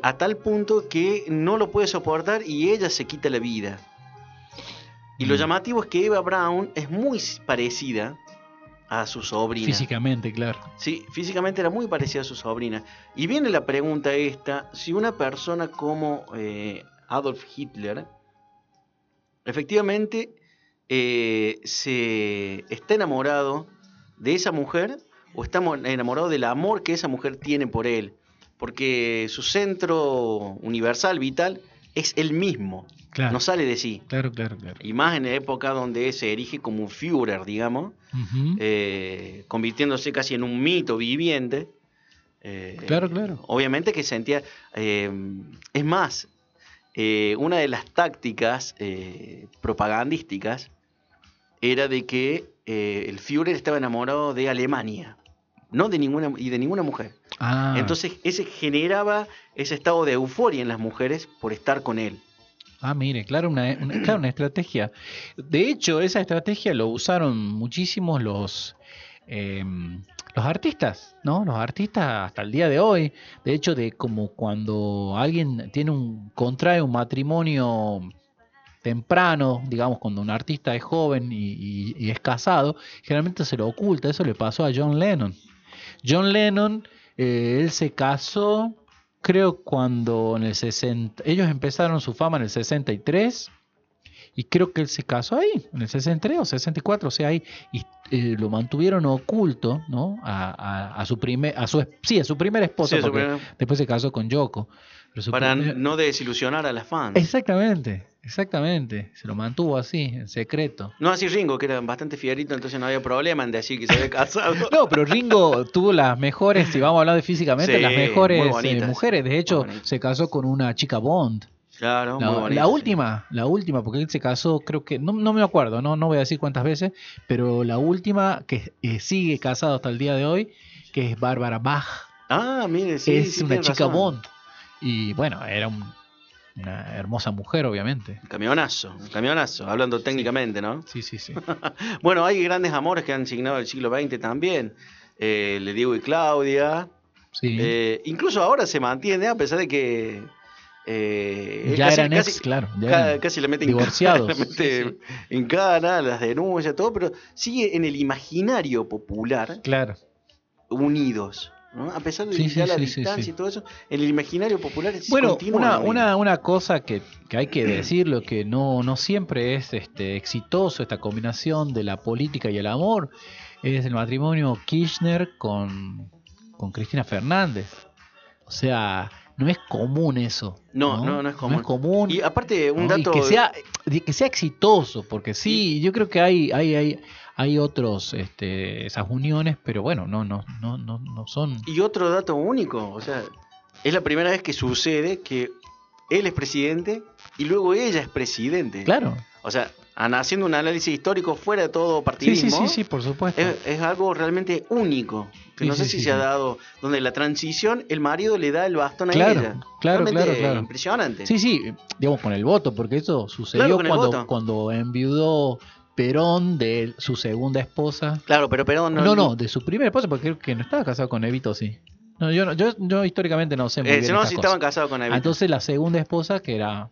a tal punto que no lo puede soportar y ella se quita la vida. Y lo Mm. llamativo es que Eva Brown es muy parecida a su sobrina. Físicamente, claro. Sí, físicamente era muy parecida a su sobrina. Y viene la pregunta esta, si una persona como eh, Adolf Hitler efectivamente eh, se está enamorado de esa mujer o está mo- enamorado del amor que esa mujer tiene por él. Porque su centro universal, vital, es el mismo. Claro. No sale de sí. Claro, claro, claro. Y más en la época donde se erige como un Führer, digamos, eh, convirtiéndose casi en un mito viviente. Eh, Claro, claro. Obviamente que sentía... eh, es más, una de las tácticas propagandísticas era de que el Führer estaba enamorado de Alemania, no de ninguna y de ninguna mujer. Ah, Entonces ese generaba ese estado de euforia en las mujeres por estar con él. Ah, mire, claro una, claro, una estrategia. De hecho, esa estrategia lo usaron muchísimos los, eh, los artistas, ¿no? Los artistas hasta el día de hoy. De hecho, de como cuando alguien tiene un contrae un matrimonio temprano, digamos, cuando un artista es joven y es casado, generalmente se lo oculta. Eso le pasó a John Lennon. John Lennon, eh, él se casó, creo, cuando en el 60, ellos empezaron su fama en el 63. Y creo que él se casó ahí, en el 63 o 64, o sea, ahí, y eh, lo mantuvieron oculto, ¿no? A, a- a su primer, a su, sí, a su primera esposa, Sí, porque primer- después se casó con Yoko. Para primer- no desilusionar a las fans. Exactamente, exactamente, se lo mantuvo así, en secreto. No así Ringo, que era bastante fierito, entonces no había problema en decir que se había casado. No, pero Ringo tuvo las mejores, si vamos a hablar de físicamente, Sí, las mejores eh, mujeres. De hecho, se casó con una chica Bond. Claro, La, muy la bonito, sí. última, la última, porque él se casó, creo que, no, no me acuerdo, no, no voy a decir cuántas veces, pero la última que eh, sigue casado hasta el día de hoy, que es Bárbara Bach, Ah, mire, sí. es sí, una chica razón. Bond. Y bueno, era un- una hermosa mujer, obviamente. Camionazo, camionazo, hablando técnicamente, ¿no? Sí, sí, sí. Bueno, hay grandes amores que han signado el siglo XX también. Eh, Le Diego y Claudia. sí. Eh, incluso ahora se mantiene, a pesar de que. eh, ya casi- eran casi- ex, claro. ya ca- eran casi le meten divorciados. mete Sí, sí. en cara, las denuncias, todo, pero sigue en el imaginario popular Claro. unidos. ¿No? A pesar de Sí, sí, la sí, distancia y todo eso, en el imaginario popular es Bueno, una, una, una cosa que, que hay que decirlo, que no, no siempre es este, exitoso esta combinación de la política y el amor, es el matrimonio Kirchner con, con Cristina Fernández. O sea, no es común eso. No, no, no es común. común. Y aparte, un ¿no? Y dato. que sea, que sea exitoso, porque sí, yo creo que hay, hay, hay, hay otros, este, esas uniones, pero bueno, no, no, no, no, no son. Y otro dato único, o sea, es la primera vez que sucede que él es presidente y luego ella es presidente. Claro. O sea, haciendo un análisis histórico fuera de todo Sí, partidismo, sí, sí, sí, por supuesto. Es, es algo realmente único. Que Sí, no sé sí, si sí, se ha sí. dado, donde la transición, el marido le da el bastón a ella. claro, Realmente claro, claro. Impresionante. Sí, sí, digamos con el voto, porque eso sucedió Claro, cuando, cuando enviudó Perón de su segunda esposa. Claro, pero perdón. No, no, de su primera esposa, porque creo que no estaba casado con Evito, sí. No, yo, no- yo, yo históricamente no sé muy Eh, bien no, cosas. estaban casados con Evita. Entonces la segunda esposa, que era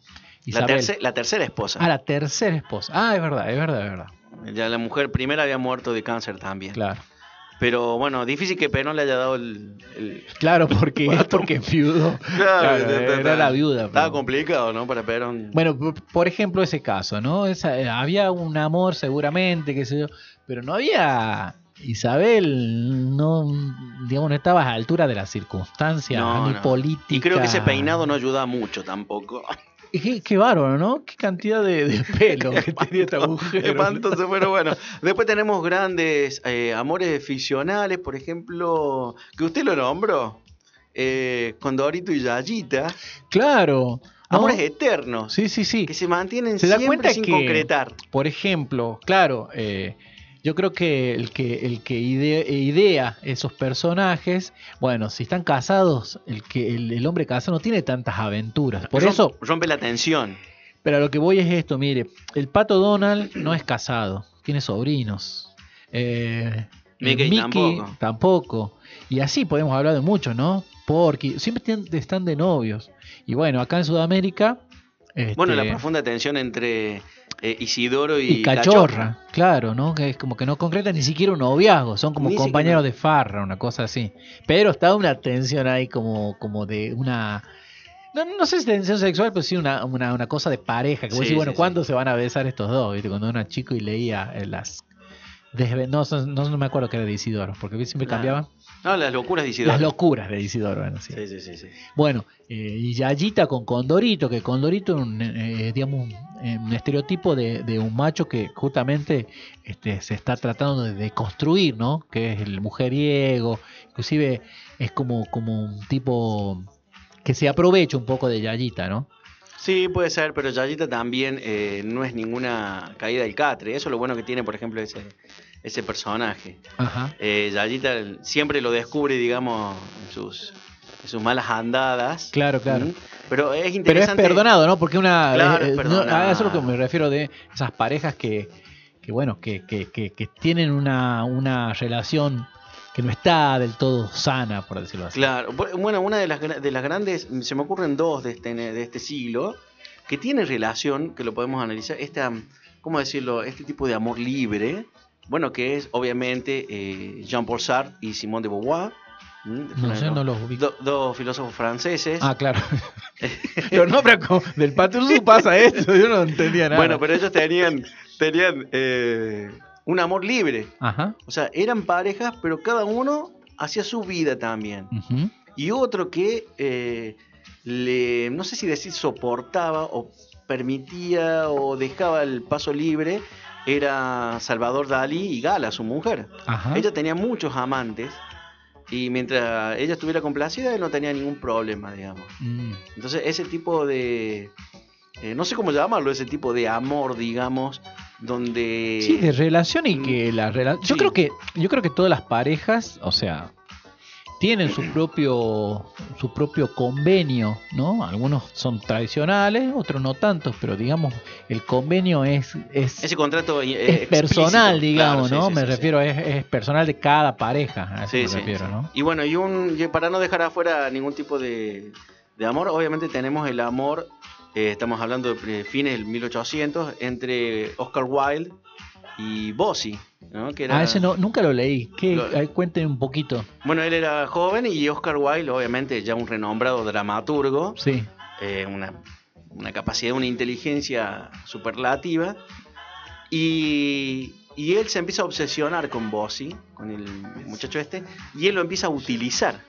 la, Isabel. terce- la tercera esposa. Ah, la tercera esposa. Ah, es verdad, es verdad, es verdad. Ya la mujer primera había muerto de cáncer también. Claro. Pero bueno, difícil que Perón le haya dado el. el- Claro, porque, porque viudo. Claro, está- era la viuda. Estaba pero- complicado, ¿no? Para Perón. Bueno, por- ejemplo, ese caso, ¿no? Esa- eh, había un amor seguramente, qué sé yo, pero no había Isabel, no, digamos, no estaba a la altura de las circunstancias, No, ni no. política. y creo que ese peinado no ayuda mucho tampoco. Qué, qué bárbaro, ¿no? Qué cantidad de, de pelo que tenía esta mujer. Espantoso, pero bueno. Después tenemos grandes eh, amores ficcionales, por ejemplo, que usted lo nombró, eh, con Dorito y Yayita. Claro. ¿no? Amores eternos, Sí, sí, sí. que se mantienen ¿Se da cuenta sin que- concretar. Por ejemplo, claro, eh, yo creo que el que, el que ide- idea esos personajes, bueno, si están casados, el que el, el hombre casado no tiene tantas aventuras. Por eso, Rompe la tensión. pero a lo que voy es esto, mire, el pato Donald no es casado, tiene sobrinos. Eh, Mickey tampoco. tampoco. Y así podemos hablar de muchos, ¿no? Porque siempre están de novios. Y bueno, acá en Sudamérica... Bueno, la este, profunda tensión entre eh, Isidoro y, Y cachorra, claro, ¿no? Que es como que no concreta ni siquiera un noviazgo, son como Ni siquiera. compañeros de farra, una cosa así. Pero está una tensión ahí como, como de una... No, no sé si tensión sexual, pero sí una, una, una cosa de pareja. Que vos Sí, decís, bueno, sí, ¿cuándo se van a besar estos dos? ¿Viste? Cuando era chico y leía eh, las... desve- No, son- no, no me acuerdo que era de Isidoro, porque siempre cambiaban. No, las locuras de Isidoro. Las locuras de Isidoro, bueno, sí. Sí, sí, sí, sí. Bueno, eh, y Yayita con Condorito, que Condorito es un, eh, digamos, un, eh, un estereotipo de, de un macho que justamente este, se está tratando de, de construir, ¿no? Que es el mujeriego, inclusive es como, como un tipo que se aprovecha un poco de Yayita, ¿no? Sí, puede ser, pero Yayita también eh, no es ninguna caída del catre. Eso es lo bueno que tiene, por ejemplo, ese, ese personaje. Ajá. Eh, Yayita siempre lo descubre, digamos, en sus, en sus malas andadas. Claro, claro. ¿Mm? Pero es Pero es interesante. perdonado, ¿no? Porque una... Claro, eh, es no, a eso es lo que me refiero de esas parejas que, que bueno, que, que, que, que tienen una, una relación que no está del todo sana, por decirlo así. Claro, Bu- bueno, una de las, de las grandes, se me ocurren dos de este, de este siglo, que tienen relación, que lo podemos analizar, esta, ¿cómo decirlo? Este tipo de amor libre, bueno, que es obviamente eh, Jean-Paul Sartre y Simone de Beauvoir. No sé, no los ubico. do- dos filósofos franceses. Ah, claro. Los nombres como del Patrusú pasa esto, yo no entendía nada. bueno, pero ellos tenían, tenían eh, un amor libre. Ajá. O sea, eran parejas, pero cada uno hacía su vida también. ujú. Y otro que eh, le, no sé si decir soportaba o permitía o dejaba el paso libre, era Salvador Dalí y Gala, su mujer. Ajá. Ella tenía muchos amantes y mientras ella estuviera complacida, él no tenía ningún problema, digamos. Mm. Entonces, ese tipo de. eh, no sé cómo llamarlo, ese tipo de amor, digamos, donde. Sí, de relación y que la relación. Yo Sí. creo que, yo creo que todas las parejas, o sea, tienen su propio, su propio convenio, ¿no? Algunos son tradicionales, otros no tantos, pero digamos, el convenio es, es, Ese contrato eh, es personal, digamos, claro, ¿no? sí, me sí, sí. refiero, Es, es personal de cada pareja, a eso Sí, me sí, refiero. ¿no? Y bueno, y un y para no dejar afuera ningún tipo de, de amor, obviamente tenemos el amor, eh, estamos hablando de fines del 1800, entre Oscar Wilde y Bossi, ¿no? Que era, Ah, ese no, nunca lo leí. ¿Qué? Lo- Cuenten un poquito. Bueno, él era joven y Oscar Wilde, obviamente, ya un renombrado dramaturgo, Sí. eh, una, una capacidad, una inteligencia superlativa. Y, y él se empieza a obsesionar con Bossi, con el muchacho este, y él lo empieza a utilizar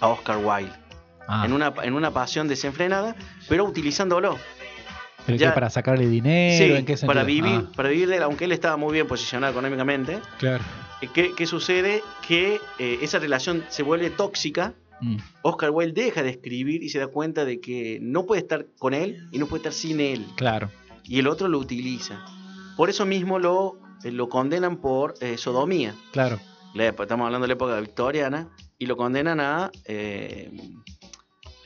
a Oscar Wilde Ah, en, una, en una pasión desenfrenada, pero utilizándolo. ¿Pero ya- qué, para sacarle dinero, Sí, ¿en qué para vivir, Ah, para vivir de él, aunque él estaba muy bien posicionado económicamente. claro. eh, ¿Qué, qué sucede? Que eh, esa relación se vuelve tóxica. Mm, Oscar Wilde deja de escribir y se da cuenta de que no puede estar con él y no puede estar sin él. claro. y el otro lo utiliza. Por eso mismo lo, eh, lo condenan por eh, sodomía. Claro. La estamos hablando de la época victoriana. Y lo condenan a... eh,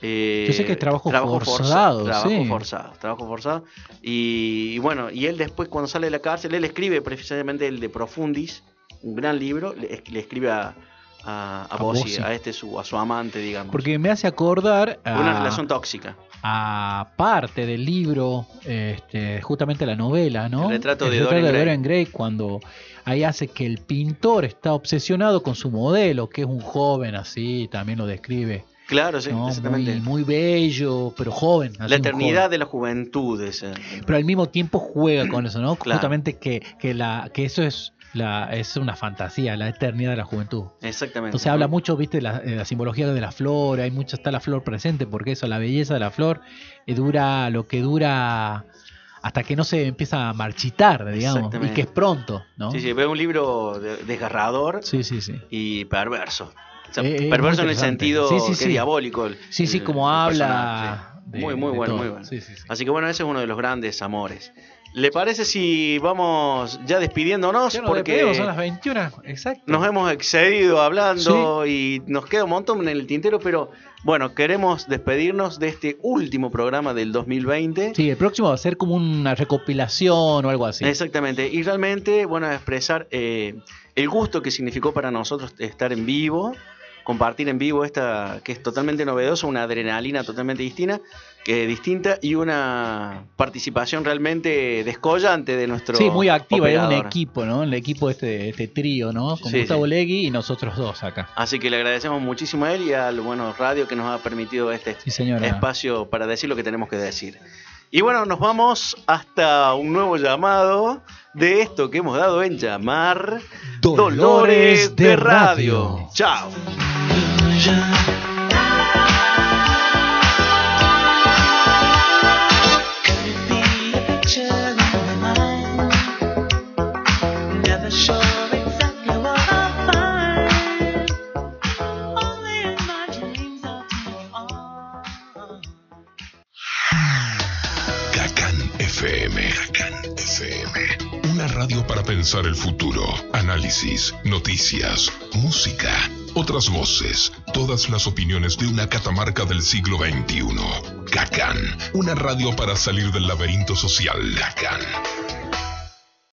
eh, Yo sé que es trabajo forza- forzado, Trabajo sí. forzado, trabajo forzado. Y, y bueno, y él después cuando sale de la cárcel, él escribe precisamente el de Profundis, un gran libro, le, es- le escribe a, a, a A Bossi, Bossi. a este su, a su amante, digamos. Porque me hace acordar a, Una relación tóxica. a parte del libro, este, justamente la novela, ¿no? El retrato de retrato. Dorian Gray, cuando ahí hace que el pintor está obsesionado con su modelo, que es un joven así, también lo describe, Claro, sí, ¿no? exactamente. muy, muy bello, pero joven. la eternidad joven. de la juventud. ese. Pero al mismo tiempo juega con eso, ¿no? Claro. Justamente que, que, la, que eso es, la, es una fantasía, la eternidad de la juventud. Exactamente. Entonces habla mucho, viste, de la, de la simbología de la flor, hay mucho, está la flor presente, porque eso, la belleza de la flor, eh, dura lo que dura hasta que no se empieza a marchitar, digamos, y que es pronto, ¿no? Sí, sí, veo un libro de- desgarrador sí, sí. sí. y perverso. O sea, Eh, eh, perverso en el sentido Sí, sí, que sí. es diabólico. el- Sí, sí, como habla. de- muy, muy bueno, todo. muy bueno. Sí, sí, sí. Así que bueno, ese es uno de los grandes amores. ¿Le parece si vamos ya despidiéndonos? Ya Porque despedimos, son las 21, exacto. nos hemos excedido hablando y nos queda un montón en el tintero, pero bueno, queremos despedirnos de este último programa del 2020. Sí, el próximo va a ser como una recopilación o algo así. Exactamente. Y realmente, bueno, expresar eh, el gusto que significó para nosotros estar en vivo, compartir en vivo esta que es totalmente novedosa, una adrenalina totalmente distinta. que distinta y una participación realmente descollante de nuestro Sí, muy activa, un equipo, ¿no? El equipo este, este trío, ¿no? Con Sí, Gustavo sí. Legui y nosotros dos acá. Así que le agradecemos muchísimo a él y al bueno radio que nos ha permitido este Sí, espacio para decir lo que tenemos que decir. Y bueno, nos vamos hasta un nuevo llamado de esto que hemos dado en llamar Dolores de Radio. Chao. Una radio para pensar el futuro. Análisis, noticias, música, otras voces, todas las opiniones de una catamarca del siglo XXI. Kakan. Una radio para salir del laberinto social. Kakan.